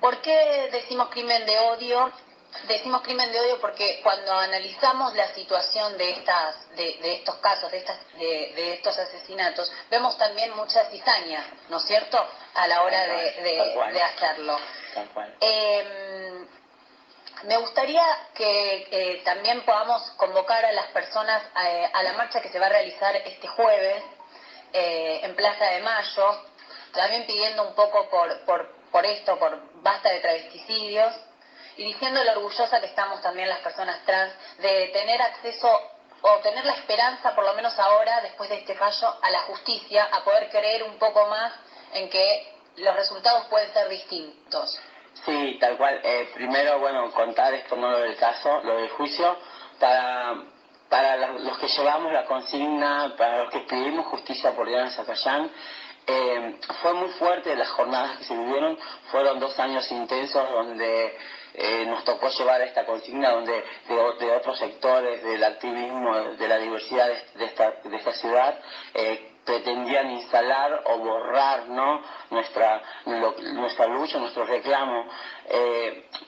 ¿Por qué decimos crimen de odio? Decimos crimen de odio porque cuando analizamos la situación de estas, de, estos casos, de, estas, de, estos asesinatos, vemos también mucha cizaña, ¿no es cierto? A la hora de, hacerlo. Em, me gustaría que eh, también podamos convocar a las personas eh, a, la marcha que se va a realizar este jueves eh, en Plaza de Mayo, también pidiendo un poco por, por, por esto, por basta de travesticidios y diciendo lo orgullosa que estamos también las personas trans de tener acceso o tener la esperanza, por lo menos ahora, después de este fallo, a la justicia, a poder creer un poco más en que los resultados pueden ser distintos. Sí, tal cual. Eh, primero, bueno, contar esto no lo del caso, lo del juicio, para, para los que llevamos la consigna, para los que pedimos justicia por Diana Zacayán, eh, fue muy fuerte las jornadas que se vivieron, fueron dos años intensos donde eh, nos tocó llevar esta consigna donde de, otros sectores del activismo, de la diversidad de, esta, ciudad, eh, pretendían instalar o borrar ¿no? nuestra, nuestra lucha, nuestro reclamo.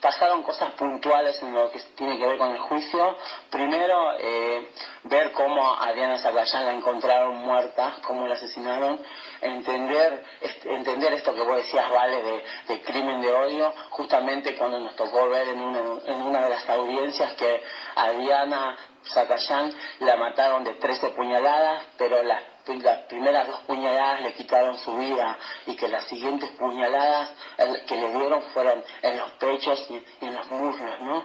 Pasaron cosas puntuales en lo que tiene que ver con el juicio. Primero, eh, ver cómo a Diana Zacayán la encontraron muerta, cómo la asesinaron. Entender, entender esto que vos decías, Vale, de, crimen de odio, justamente cuando nos tocó ver en una, en una de las audiencias que a Diana la mataron de 13 puñaladas, pero las primeras dos puñaladas le quitaron su vida y que las siguientes puñaladas que le dieron fueron en los pechos y, en los muslos, ¿no?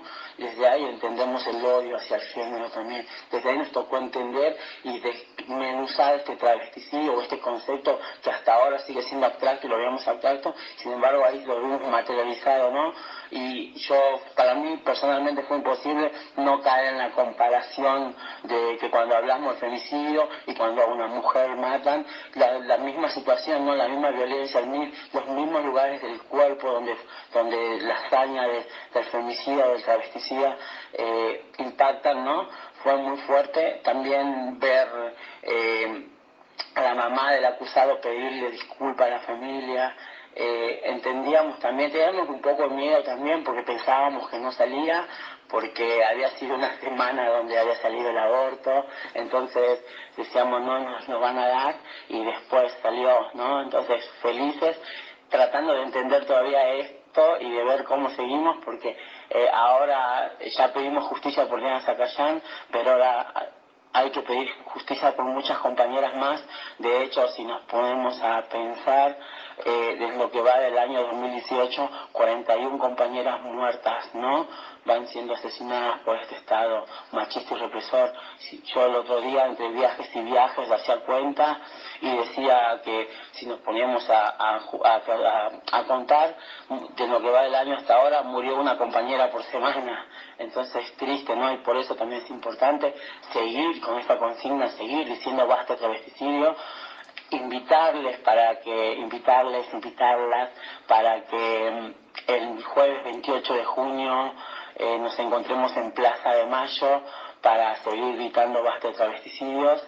Ahí entendemos el odio hacia el género también. Desde ahí nos tocó entender y desmenuzar este travesticidio o este concepto que hasta ahora sigue siendo abstracto y lo veíamos abstracto, sin embargo ahí lo vimos materializado, ¿no? Y yo, para mí personalmente fue imposible no caer en la comparación de que cuando hablamos de femicidio y cuando a una mujer matan, la, misma situación, no la misma violencia, los mismos lugares del cuerpo donde, donde la hazaña del femicida del travesticida eh, impactan, ¿no? Fue muy fuerte también ver eh, a la mamá del acusado pedirle disculpa a la familia, eh, entendíamos también, teníamos un poco de miedo también porque pensábamos que no salía, porque había sido una semana donde había salido el aborto, entonces decíamos no nos lo van a dar y después salió, ¿no? Entonces felices, tratando de entender todavía esto y de ver cómo seguimos, porque eh, ahora ya pedimos justicia por Diana Zacayán, pero ahora hay que pedir justicia por muchas compañeras más. De hecho, si nos ponemos a pensar, eh, desde lo que va del año 2018, 41 compañeras muertas, ¿no? Van siendo asesinadas por este Estado machista y represor. Yo el otro día, entre viajes y viajes, hacía cuenta y decía que si nos poníamos a, a, contar, de lo que va del año hasta ahora, murió una compañera por semana. Entonces es triste, ¿no? Y por eso también es importante seguir con esta consigna, seguir diciendo basta travesticidio invitarles para que, invitarles, invitarlas para que mm, el jueves 28 de junio eh, nos encontremos en Plaza de Mayo para seguir gritando basta de travesticidios,